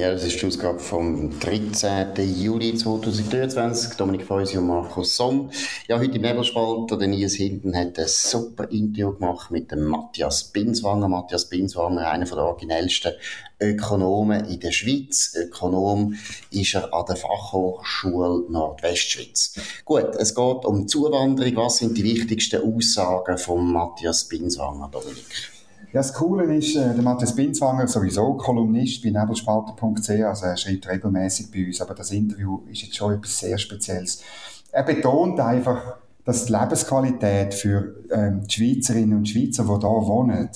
Ja, das ist die Ausgabe vom 13. Juli 2023. Dominik Feusi und Markus Somm. Ja, heute im Nebelspalter, der Nils Hinten hat ein super Interview gemacht mit dem Matthias Binswanger. Matthias Binswanger, einer der originellsten Ökonomen in der Schweiz. Ökonom ist er an der Fachhochschule Nordwestschweiz. Gut, es geht um Zuwanderung. Was sind die wichtigsten Aussagen von Matthias Binswanger, Dominik? Ja, das Coole ist, äh, der Matthias Binswanger sowieso Kolumnist bei nebelspalter.ch, also er schreibt regelmäßig bei uns, aber das Interview ist jetzt schon etwas sehr Spezielles. Er betont einfach, dass die Lebensqualität für ähm, die Schweizerinnen und Schweizer, die hier wohnen,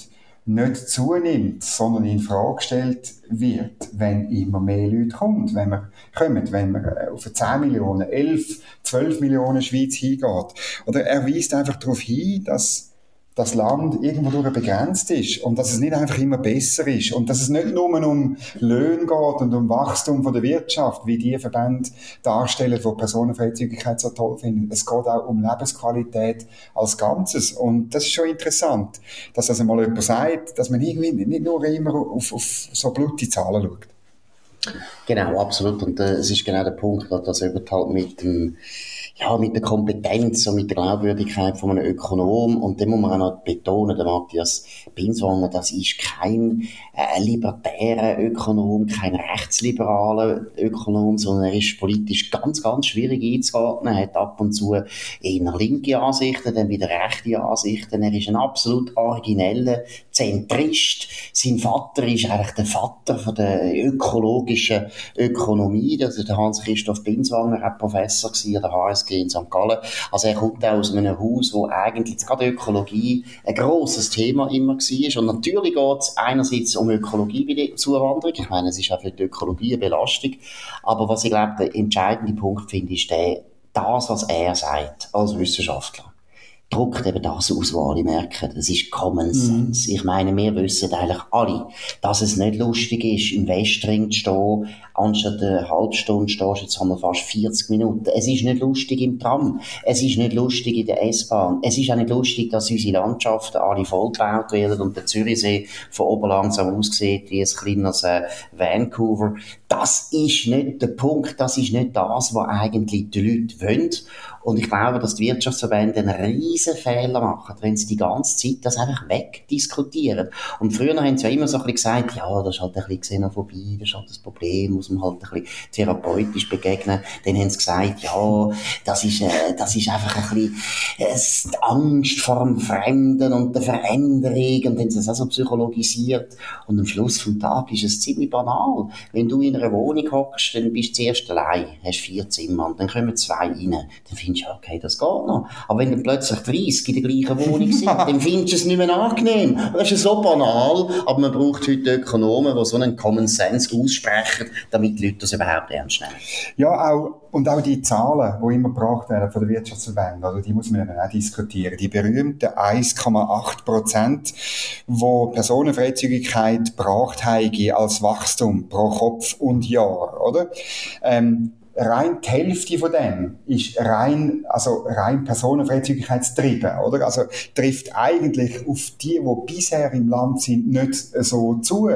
nicht zunimmt, sondern in Frage gestellt wird, wenn immer mehr Leute kommen, wenn wir kommen, wenn wir äh, auf 10 Millionen, 11, 12 Millionen Schweiz hingeht. Oder er weist einfach darauf hin, dass das Land irgendwo durch begrenzt ist und dass es nicht einfach immer besser ist und dass es nicht nur um Löhne geht und um Wachstum von der Wirtschaft, wie die Verbände darstellen, die Personenfreizügigkeit so toll finden. Es geht auch um Lebensqualität als Ganzes und das ist schon interessant, dass das einmal jemand sagt, dass man irgendwie nicht nur immer auf, auf so blutige Zahlen schaut. Genau, absolut und äh, es ist genau der Punkt, dass eben halt mit dem ja, mit der Kompetenz und mit der Glaubwürdigkeit von einem Ökonom. Und dem muss man auch noch betonen, der Matthias Binswanger, das ist kein äh, libertärer Ökonom, kein rechtsliberaler Ökonom, sondern er ist politisch ganz, ganz schwierig einzuordnen. Er hat ab und zu eher linke Ansichten, dann wieder rechte Ansichten. Er ist ein absolut origineller Zentrist. Sein Vater ist eigentlich der Vater von der ökologischen Ökonomie. Also der Hans-Christoph Binswanger war Professor an der HS HSG in St. Gallen. Also er kommt auch aus einem Haus, wo eigentlich gerade Ökologie ein grosses Thema immer war. Und natürlich geht es einerseits um Ökologie bei der Zuwanderung. Ich meine, es ist auch für die Ökologie eine Belastung. Aber was ich glaube, der entscheidende Punkt finde, ist der, das, was er sagt, als Wissenschaftler druckt eben das aus, was alle merken. Das ist Common mhm. Sense. Mm. Ich meine, wir wissen eigentlich alle, dass es nicht lustig ist, im Westring zu stehen, anstatt eine halbe Stunde stehst, jetzt haben wir fast 40 Minuten. Es ist nicht lustig im Tram. Es ist nicht lustig in der S-Bahn. Es ist auch nicht lustig, dass unsere Landschaften alle vollgebaut werden und der Zürichsee von oben langsam aussieht wie ein kleines äh, Vancouver. Das ist nicht der Punkt. Das ist nicht das, was eigentlich die Leute wollen. Und ich glaube, dass die Wirtschaftsverbände einen riesen Fehler machen, wenn sie die ganze Zeit das einfach wegdiskutieren. Und früher haben sie ja immer so ein bisschen gesagt, ja, das ist halt ein bisschen Xenophobie, das ist halt das Problem, muss man halt ein bisschen therapeutisch begegnen. Dann haben sie gesagt, ja, das ist, äh, das ist einfach ein bisschen äh, Angst vor dem Fremden und der Veränderung und dann haben sie das auch so psychologisiert. Und am Schluss vom Tag ist es ziemlich banal. Wenn du in einer Wohnung hockst, dann bist du zuerst allein, hast vier Zimmer und dann kommen zwei rein. Dann findest du, okay, das geht noch. Aber wenn dann plötzlich 30 in der gleichen Wohnung sind, dann findest du es nicht mehr angenehm. Das ist so banal, aber man braucht heute Ökonomen, die so einen Common Sense aussprechen, damit die Leute das überhaupt ernst nehmen. Ja, auch, und auch die Zahlen, die immer gebracht werden von der Wirtschaftsverbände, also die muss man ja auch diskutieren. Die berühmten 1,8 Prozent, wo Personenfreizügigkeit gebracht haben als Wachstum pro Kopf und Jahr, oder? Ähm, rein die Hälfte von dem ist rein, also rein Personenfreizügigkeitstrieben, oder? Also trifft eigentlich auf die, die bisher im Land sind, nicht so zu.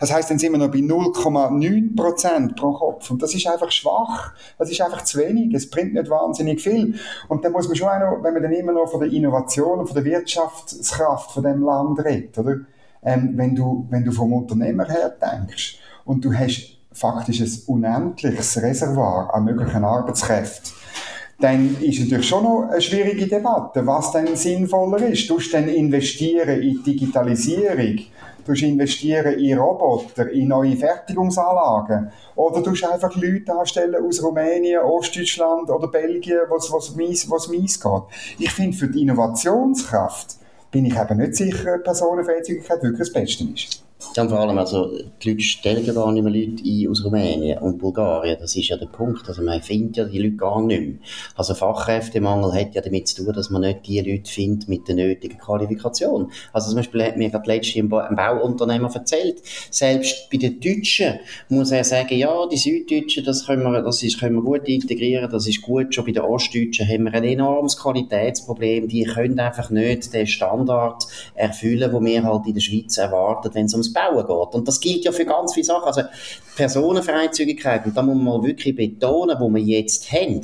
Das heißt, dann sind wir noch bei 0,9 Prozent pro Kopf. Und das ist einfach schwach. Das ist einfach zu wenig. Es bringt nicht wahnsinnig viel. Und dann muss man schon auch noch, wenn man dann immer noch von der Innovation und von der Wirtschaftskraft von dem Land redet, oder? Ähm, wenn du, wenn du vom Unternehmer her denkst und du hast faktisch ein unendliches Reservoir an möglichen Arbeitskräften, dann ist natürlich schon noch eine schwierige Debatte, was denn sinnvoller ist. Du dann investieren in Digitalisierung, du investieren in Roboter, in neue Fertigungsanlagen oder du einfach Leute anstellen aus Rumänien, Ostdeutschland oder Belgien, was, was, mies, was mies geht. Ich finde, für die Innovationskraft bin ich eben nicht sicher, ob Personenfreizügigkeit wirklich das Beste ist. Ja, vor allem, also, die Leute stellen gar nicht mehr Leute ein aus Rumänien und Bulgarien. Das ist ja der Punkt. Also, man findet ja die Leute gar nicht mehr. Also, Fachkräftemangel hat ja damit zu tun, dass man nicht die Leute findet mit der nötigen Qualifikation. Also, zum Beispiel hat mir gerade letztens ein Bauunternehmer erzählt, selbst bei den Deutschen muss er sagen, ja, die Süddeutschen, das können wir, das ist, können wir gut integrieren, das ist gut. Schon bei den Ostdeutschen haben wir ein enormes Qualitätsproblem. Die können einfach nicht den Standard erfüllen, den wir halt in der Schweiz erwarten, wenn es ums Bauen geht. Und das gilt ja für ganz viele Sachen. Also Personenfreizügigkeit, und da muss man wirklich betonen, wo wir jetzt haben,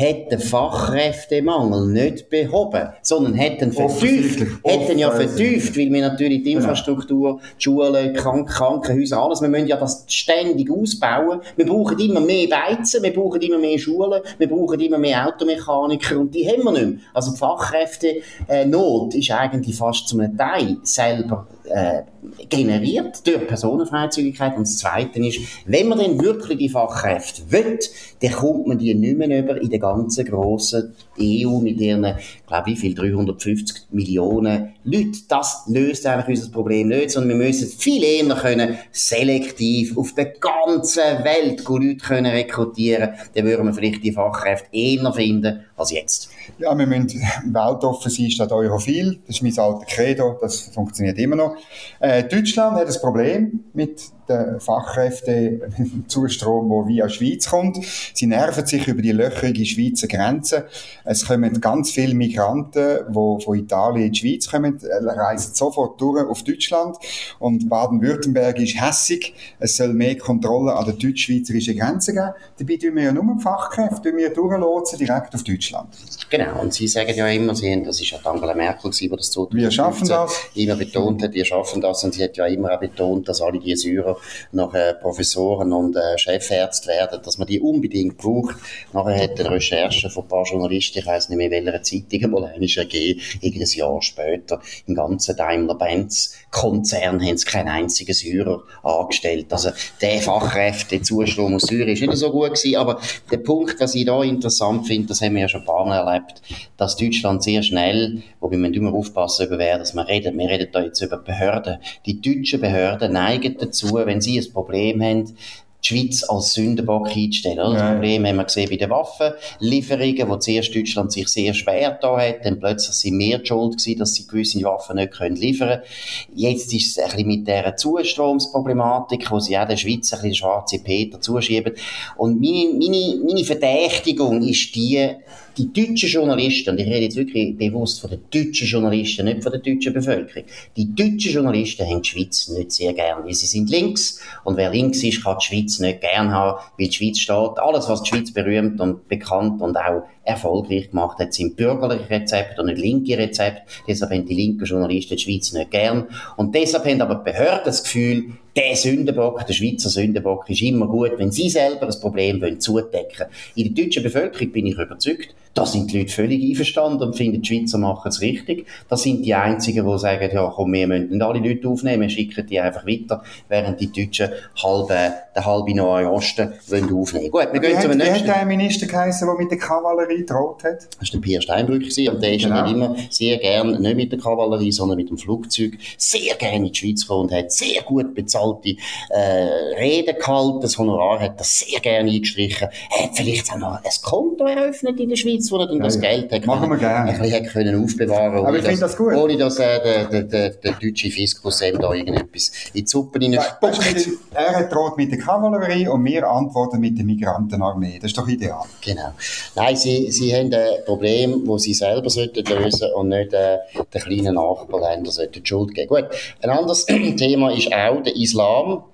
hat den Fachkräftemangel nicht behoben, sondern hat ihn vertieft. Hat ihn ja vertieft, weil wir natürlich die genau. Infrastruktur, die Schulen, Krank Krankenhäuser, alles, wir müssen ja das ständig ausbauen. Wir brauchen immer mehr Beizen, wir brauchen immer mehr Schulen, wir brauchen immer mehr Automechaniker und die haben wir nicht mehr. Also die Fachkräftenot ist eigentlich fast zum Teil selber äh, generiert durch Personenfreizügigkeit. Und das Zweite ist, wenn man dann wirklich die Fachkräfte will, dann kommt man die nicht mehr über in der ganzen grossen EU mit ihren, glaube wie viel, 350 Millionen Leute. Das löst eigentlich unser Problem nicht, sondern wir müssen viel eher können selektiv auf der ganzen Welt Leute können rekrutieren. Dann würden wir vielleicht die Fachkräfte eher finden als jetzt. Ja, wir müssen weltoffen sein statt europhil. Das ist mein alter Credo, das funktioniert immer noch. Äh, Deutschland hat ein Problem mit den Fachkräftezustrom, der via Schweiz kommt. Sie nerven sich über die löcherige Schweizer Grenze. Es kommen ganz viele Migranten, die von Italien in die Schweiz kommen, reisen sofort durch auf Deutschland. Und Baden-Württemberg ist hässig. Es soll mehr Kontrolle an der deutsch-schweizerischen Grenze geben. Dabei tun wir ja nur Fachkräfte wir durchlotsen direkt auf Deutschland. Genau. Und Sie sagen ja immer, Sie haben, das ist ja Angela Merkel, die das so Wir schaffen das. immer betont hat, wir schaffen das. Und sie hat ja immer auch betont, dass alle die Syrer nachher Professoren und äh, Chefärzte werden, dass man die unbedingt braucht. Nachher hat eine Recherche von ein paar Journalisten, ich weiss nicht mehr, welcher Zeitung mal einmal ergeben, irgendein Jahr später, im ganzen Daimler-Benz-Konzern haben sie keinen einzigen Syrer angestellt. Also der Fachkräftezustrom aus Syrien ist nicht so gut gewesen, aber der Punkt, was ich da interessant finde, das haben wir ja schon ein paar Mal erlebt, dass Deutschland sehr schnell, wobei man immer aufpassen über wer, dass man redet, wir reden da jetzt über Behörden. Die deutschen Behörden neigen dazu, wenn sie ein Problem haben, die Schweiz als Sündenbock einzustellen. Oder? Das Problem haben wir gesehen bei den Waffenlieferungen, wo zuerst Deutschland sich sehr schwer da hat, dann plötzlich sind wir die schuld gewesen, dass sie gewisse Waffen nicht können liefern können. Jetzt ist es ein bisschen mit dieser Zustromsproblematik, wo sie auch der Schweiz ein bisschen schwarze Peter zuschieben. Und meine, meine, meine Verdächtigung ist die, die deutschen Journalisten, und ich rede jetzt wirklich bewusst von den deutschen Journalisten, nicht von der deutschen Bevölkerung, die deutschen Journalisten haben die Schweiz nicht sehr gern, weil sie sind links, und wer links ist, kann die Schweiz nicht gern haben, weil die Schweiz steht, alles was die Schweiz berühmt und bekannt und auch erfolgreich gemacht hat, sind bürgerliche Rezepte und nicht linke Rezepte, deshalb haben die linken Journalisten die Schweiz nicht gern, und deshalb haben aber die Behörden das Gefühl, der Sündenbock, der Schweizer Sündenbock, ist immer gut, wenn sie selber das Problem wollen zudecken. In der deutschen Bevölkerung bin ich überzeugt, da sind die Leute völlig einverstanden und finden, die Schweizer machen es richtig. Das sind die Einzigen, die sagen, ja komm, wir müssen nicht alle Leute aufnehmen, wir schicken die einfach weiter, während die Deutschen halbe, den halben Neuen Osten wollen aufnehmen. Gut, wir gehen zum nächsten. Wie hat der Minister geheißen, der mit der Kavallerie droht hat? Das war der Pierre Steinbrück und der ist genau. immer sehr gern, nicht mit der Kavallerie, sondern mit dem Flugzeug, sehr gerne in die Schweiz gekommen und hat sehr gut bezahlte äh, Reden gehalten, das Honorar hat er sehr gerne eingestrichen, hat vielleicht auch noch ein Konto eröffnet in der Schweiz, wo er dann ja, das Geld hat Machen wir gerne. ein bisschen können aufbewahren Aber ich finde das gut. Ohne dass äh, der, der, der, der deutsche Fiskus eben da irgendetwas in die Suppe hineinspuckt. Er hat droht mit der Kavallerie und wir antworten mit der Migrantenarmee. Das ist doch ideal. Genau. Nein, sie, haben ein Problem, das sie selber sollten lösen und nicht äh, den kleinen Nachbarländern sollten die Schuld geben. Gut, ein anderes Thema ist auch der Islam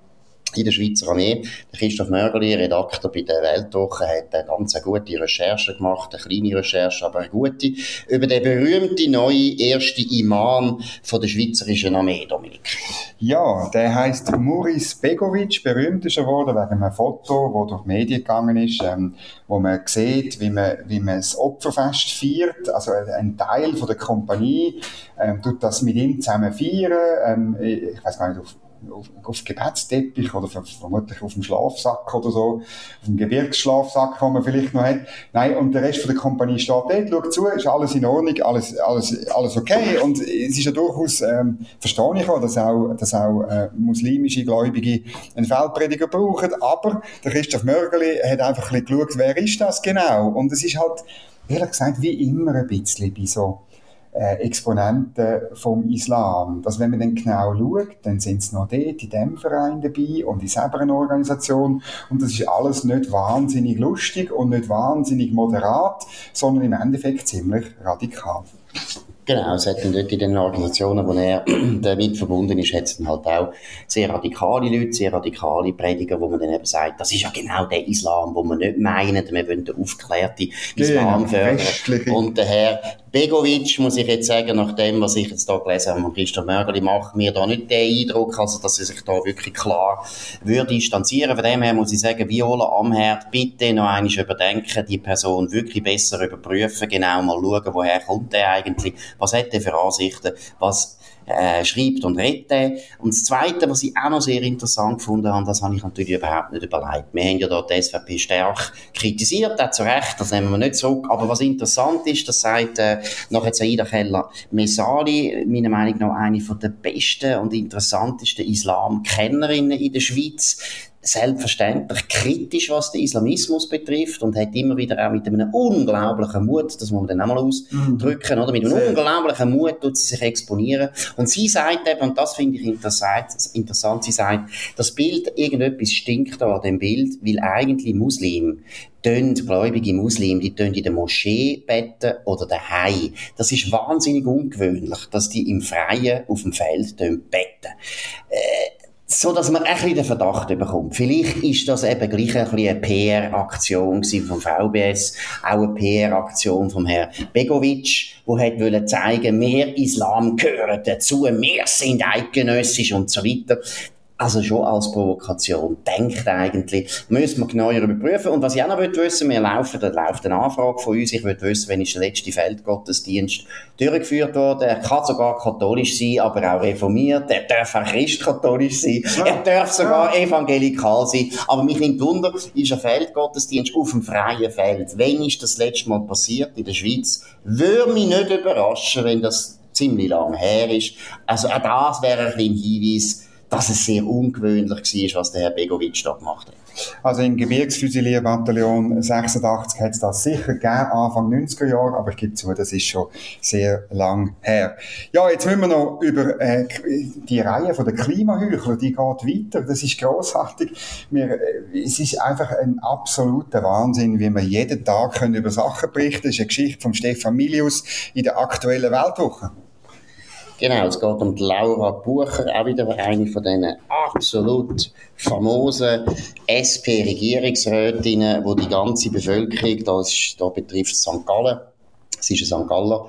in der Schweizer Armee. Christoph Mörgeli, Redakteur bei der Weltwoche, hat eine ganz gute Recherche gemacht, eine kleine Recherche, aber eine gute, über den berühmten neuen ersten Imam von der Schweizerischen Armee, Dominik. Ja, der heißt Muris Begovic, berühmt ist er geworden wegen einem Foto, das durch die Medien gegangen ist, ähm, wo man sieht, wie man, wie man das Opferfest feiert, also ein Teil von der Kompanie ähm, tut das mit ihm zusammen feiern, ähm, ich weiß gar nicht, auf auf, auf Gebetsteppich oder vermutlich auf dem Schlafsack oder so, auf dem Gebirgsschlafsack, den man vielleicht noch hat. Nein, und der Rest von der Kompanie steht dort, schaut zu, ist alles in Ordnung, alles, alles, alles okay. Und es ist ja durchaus, ähm, verstehe ich auch, dass auch, dass auch äh, muslimische Gläubige einen Feldprediger brauchen, aber der Christoph Mörgeli hat einfach ein geschaut, wer ist das genau? Und es ist halt, ehrlich gesagt, wie immer ein bisschen bei so äh, Exponenten vom Islam. Dass wenn man dann genau schaut, dann sind sie noch dort in dem Verein dabei und in selber einer Organisation und das ist alles nicht wahnsinnig lustig und nicht wahnsinnig moderat, sondern im Endeffekt ziemlich radikal. Genau, es hat dann dort in den Organisationen, wo er damit verbunden ist, hat es dann halt auch sehr radikale Leute, sehr radikale Prediger, wo man dann eben sagt, das ist ja genau der Islam, wo wir nicht meinen, wir wollen den aufgeklärten Islam fördern. Und der Herr Begovic, muss ich jetzt sagen, nach dem, was ich jetzt da gelesen habe von Christoph Mörgeli, macht mir da nicht den Eindruck, also, dass er sich da wirklich klar würde distanzieren. Von dem her muss ich sagen, Viola am Herd, bitte noch einmal überdenken, die Person wirklich besser überprüfen, genau mal schauen, woher kommt der eigentlich, was hat der für Ansichten, was äh, schreibt und redet. Und das Zweite, was ich auch noch sehr interessant gefunden habe, das habe ich natürlich überhaupt nicht überlegt. Wir haben ja da die SVP stark kritisiert, auch zu Recht, das nehmen wir nicht zurück. Aber was interessant ist, das sagt äh, nachher Saida Keller-Mesali, meiner Meinung nach eine von der besten und interessantesten Islamkennerinnen in der Schweiz selbstverständlich kritisch, was den Islamismus betrifft und hat immer wieder auch mit einem unglaublichen Mut, das muss man dann auch mal ausdrücken, mhm. oder? Mit einem Sehr. unglaublichen Mut tut sie sich exponieren. Und sie sagt eben, und das finde ich interessant, interessant, sie sagt, das Bild, irgendetwas stinkt da an dem Bild, weil eigentlich Muslim, tun gläubige Muslim, die tun in der Moschee beten oder daheim. Das ist wahnsinnig ungewöhnlich, dass die im Freien auf dem Feld beten. Äh, so dass man ein bisschen den Verdacht bekommt. Vielleicht ist das eben gleich ein bisschen eine PR-Aktion vom VBS, auch eine PR-Aktion vom Herrn Begovic, wo hat wollen zeigen, mehr Islam gehören dazu, wir sind eidgenössisch und so weiter also schon als Provokation denkt eigentlich, müssen wir genauer überprüfen. Und was ich auch noch wissen wir laufen, da läuft eine Anfrage von uns, ich will wissen, wenn ist der letzte Feldgottesdienst durchgeführt worden. Er kann sogar katholisch sein, aber auch reformiert. Er darf auch christkatholisch sein. Er darf sogar evangelikal sein. Aber mich nimmt Wunder, ist ein Feldgottesdienst auf dem freien Feld. Wenn ist das letzte Mal passiert in der Schweiz? Würde mich nicht überraschen, wenn das ziemlich lang her ist. Also auch das wäre ein Hinweis, dass es sehr ungewöhnlich war, was der Herr Begovic da gemacht hat. Also im Gebirgsfusilierbataillon 86 hat es das sicher gegeben, Anfang 90er Jahre, aber ich gebe zu, das ist schon sehr lang her. Ja, jetzt müssen wir noch über äh, die Reihe der Klimaheuchler, die geht weiter, das ist großartig. Wir, äh, es ist einfach ein absoluter Wahnsinn, wie wir jeden Tag können über Sachen berichten Das ist eine Geschichte von Stefan Milius in der aktuellen Weltwoche. Genau, es geht um die Laura Bucher, auch wieder eine von diesen absolut famosen SP-Regierungsrätinnen, wo die ganze Bevölkerung, da, ist, da betrifft St. Gallen, Sie ist eine St. Galler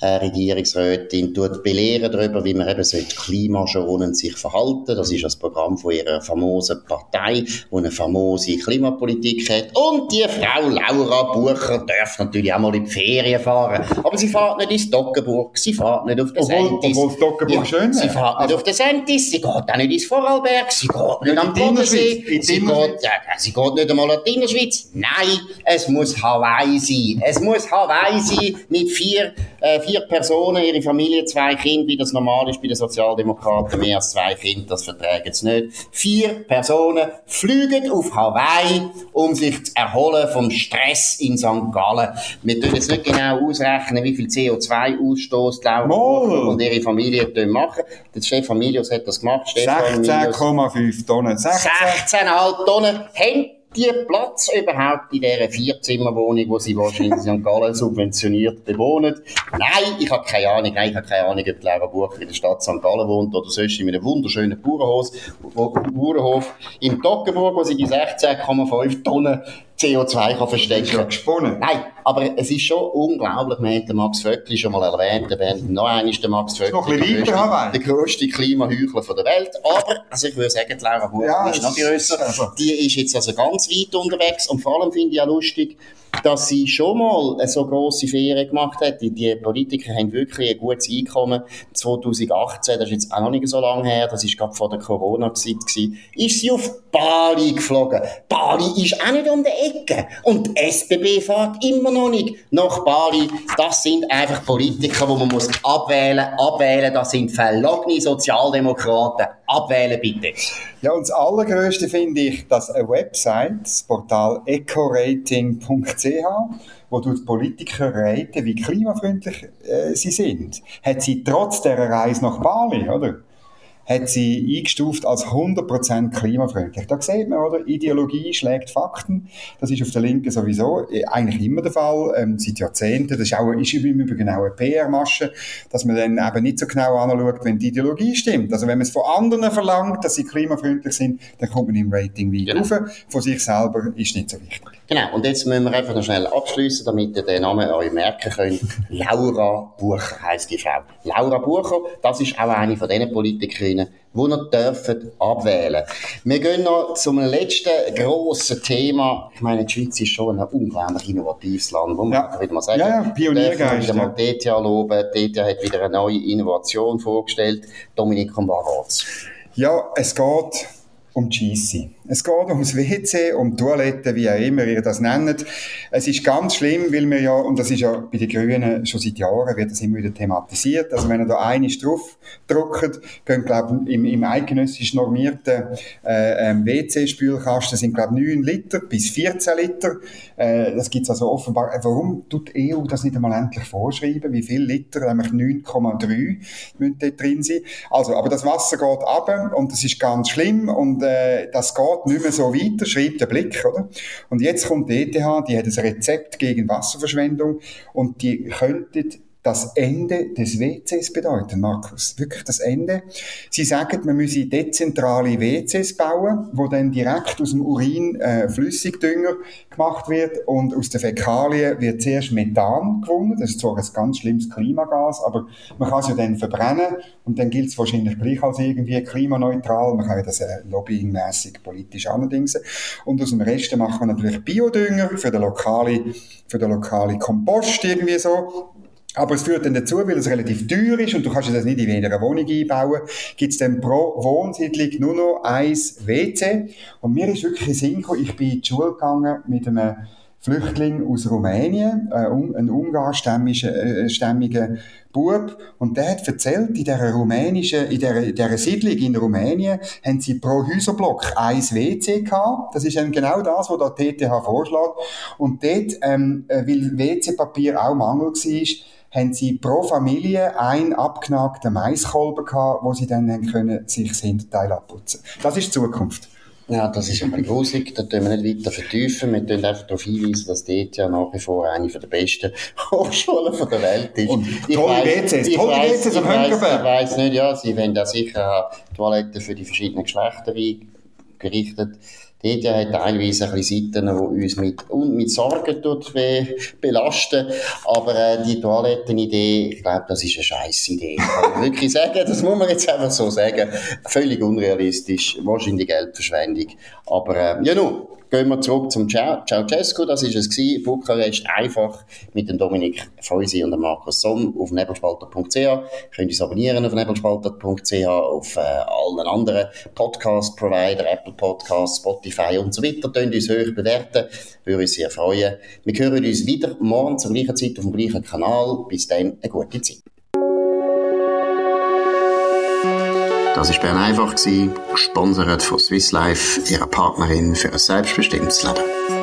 äh, Regierungsrätin, tut belehren darüber, wie man eben klimaschonend sich verhalten Das ist das Programm von ihrer famosen Partei, die eine famose Klimapolitik hat. Und die Frau Laura Bucher darf natürlich auch mal in die Ferien fahren. Aber sie fährt nicht ins Dockenburg, sie fährt nicht auf den Sentis. Obwohl Dockenburg ja, schön Sie fährt also, nicht auf den Sentis, sie geht auch nicht ins Vorarlberg, sie geht nicht am Bodensee, sie geht, ja, sie geht nicht einmal an die Innerschweiz. Nein, es muss Hawaii sein. Es muss Hawaii sein mit vier, äh, vier Personen, ihre Familie, zwei Kinder, wie das normal ist bei den Sozialdemokraten, mehr als zwei Kinder, das verträgt es nicht. Vier Personen fliegen auf Hawaii, um sich zu erholen vom Stress in St. Gallen. Wir können jetzt nicht genau ausrechnen, wie viel CO2-Ausstoß Laura und ihre Familie machen. Der Stefan Milius hat das gemacht. 16,5 Tonnen. 16,5 Tonnen. Haben die Platz überhaupt in dieser Vierzimmerwohnung, die sie wahrscheinlich in St. Gallen subventioniert bewohnen? Nein, ich habe keine Ahnung. Nein, ich habe keine Ahnung, ob Laura Bucher in der Stadt St. Gallen wohnt oder sonst in einem wunderschönen Bauernhof, Bauernhof in Toggenburg, wo sie die 16,5 Tonnen CO2 kann verstecken kann. gesponnen. Nein, aber es ist schon unglaublich. Wir haben den Max Vöckli schon mal erwähnt. Wir haben noch einmal den Max Vöckli. Noch ein bisschen weiter, der grösste Klimaheuchler der Welt. Aber, also ich würde sagen, die Laura Buch ja, ist noch grösser. Also. Die ist jetzt also ganz weit unterwegs. Und vor allem finde ich auch lustig, dass sie schon mal eine so grosse Ferien gemacht hat. Die, die Politiker haben wirklich ein gutes Einkommen. 2018, das ist jetzt auch noch nicht so lange her, das ist gerade vor der Corona-Zeit gewesen, ist sie auf Bali geflogen. Bali ist auch nicht um die Ecke. Und die SBB fährt immer noch nicht nach Bali. Das sind einfach Politiker, die man muss abwählen, abwählen. Das sind verlogene Sozialdemokraten. Abwählen bitte. Ja, und das Allergrößte finde ich, dass eine Website, das Portal ecorating.ch, wo die Politiker raten, wie klimafreundlich äh, sie sind, hat sie trotz der Reise nach Bali, oder? Hat sie eingestuft als 100% klimafreundlich. Da sieht man, oder? Ideologie schlägt Fakten. Das ist auf der Linken sowieso äh, eigentlich immer der Fall, ähm, seit Jahrzehnten. Das ist, auch, ist im Übrigen auch eine PR-Masche, dass man dann eben nicht so genau anschaut, wenn die Ideologie stimmt. Also wenn man es von anderen verlangt, dass sie klimafreundlich sind, dann kommt man im Rating weit genau. rauf. Von sich selber ist nicht so wichtig. Genau. Und jetzt müssen wir einfach noch schnell abschließen, damit ihr den Namen euch merken könnt. Laura Bucher heisst die Frau. Laura Bucher, das ist auch eine von diesen Politikerinnen, Parteien, die noch dürfen abwählen. Wir gehen noch zum letzten grossen Thema. Ich meine, die Schweiz ist schon ein unglaublich innovatives Land, muss man ja. wieder mal sagen. Ja, ja, Pioniergeist. wieder mal DTA loben. DTA hat wieder eine neue Innovation vorgestellt. Dominik, um was Ja, es geht um die Scheisse. Es geht ums WC, um Toiletten, wie auch immer ihr das nennt. Es ist ganz schlimm, weil wir ja, und das ist ja bei den Grünen schon seit Jahren, wird das immer wieder thematisiert, also wenn ihr da eine drauf druckt, gehen, glaube im, im eidgenössisch normierten äh, ähm, WC-Spülkasten sind, glaube 9 Liter bis 14 Liter. Äh, das gibt's also offenbar. Äh, warum tut die EU das nicht einmal endlich vorschreiben? Wie viel Liter? Nämlich 9,3 müssen dort drin sein. Also, aber das Wasser geht ab und das ist ganz schlimm und äh, das geht nicht mehr so weiter, schreibt der Blick, oder? Und jetzt kommt die ETH, die hat ein Rezept gegen Wasserverschwendung und die könnten das Ende des WCs bedeuten, Markus. Wirklich das Ende. Sie sagen, man müsse dezentrale WCs bauen, wo dann direkt aus dem Urin äh, Flüssigdünger gemacht wird und aus den Fäkalien wird zuerst Methan gewonnen. Das ist zwar ein ganz schlimmes Klimagas, aber man kann es ja dann verbrennen und dann gilt es wahrscheinlich gleich als irgendwie klimaneutral. Man kann ja das äh, lobbyingmäßig politisch allerdings. Und aus dem Rest macht man natürlich Biodünger für den lokalen, für den lokalen Kompost irgendwie so. Aber es führt dann dazu, weil es relativ teuer ist und du kannst das nicht in jeder Wohnung einbauen, gibt es dann pro Wohnsiedlung nur noch ein WC. Und mir ist wirklich Sinn gekommen, ich bin in die Schule gegangen mit einem Flüchtling aus Rumänien, äh, ein ungarstämmiger äh, Bub, und der hat erzählt, in dieser rumänischen, in dieser, in dieser Siedlung in Rumänien haben sie pro Häuserblock ein WC gehabt. Das ist dann genau das, was der TTH vorschlägt. Und dort, ähm, äh, weil WC-Papier auch Mangel war, haben sie pro Familie einen abgenagten Maiskolben gehabt, wo sie dann können, sich das Hinterteil abputzen Das ist die Zukunft. Ja, das ist bisschen gruselig. Da tun wir nicht weiter vertiefen. Wir tun einfach darauf hinweisen, dass dort ja nach wie vor eine der besten Hochschulen der Welt ist. Und tolle WCs, tolle WCs am Hönkenberg. Ich weiss nicht, ja, sie wollen da sicher Toiletten für die verschiedenen Geschlechter eingerichtet Dort hat teilweise ein bisschen Seiten, die uns mit, und mit Sorgen tut, be, belasten. Aber äh, die Toilettenidee, ich glaube, das ist eine scheiß Idee. Kann ich wirklich sagen. Das muss man jetzt einfach so sagen. Völlig unrealistisch. Wahrscheinlich Geldverschwendung. Aber äh, ja, nun. Gehen wir zurück zum Ceausescu, das war es gewesen. Bukarest einfach mit dem Dominik Feusi und dem Markus Somm auf nebelspalter.ch. Könnt uns abonnieren auf nebelspalter.ch, auf äh, allen anderen Podcast-Provider, Apple Podcasts, Spotify und so weiter. Könnt uns hoch bewerten, würde uns sehr freuen. Wir hören uns wieder morgen zur gleichen Zeit auf dem gleichen Kanal. Bis dann, eine gute Zeit. Das war Bern einfach, gesponsert von Swiss Life, ihrer Partnerin für ein selbstbestimmtes Leben.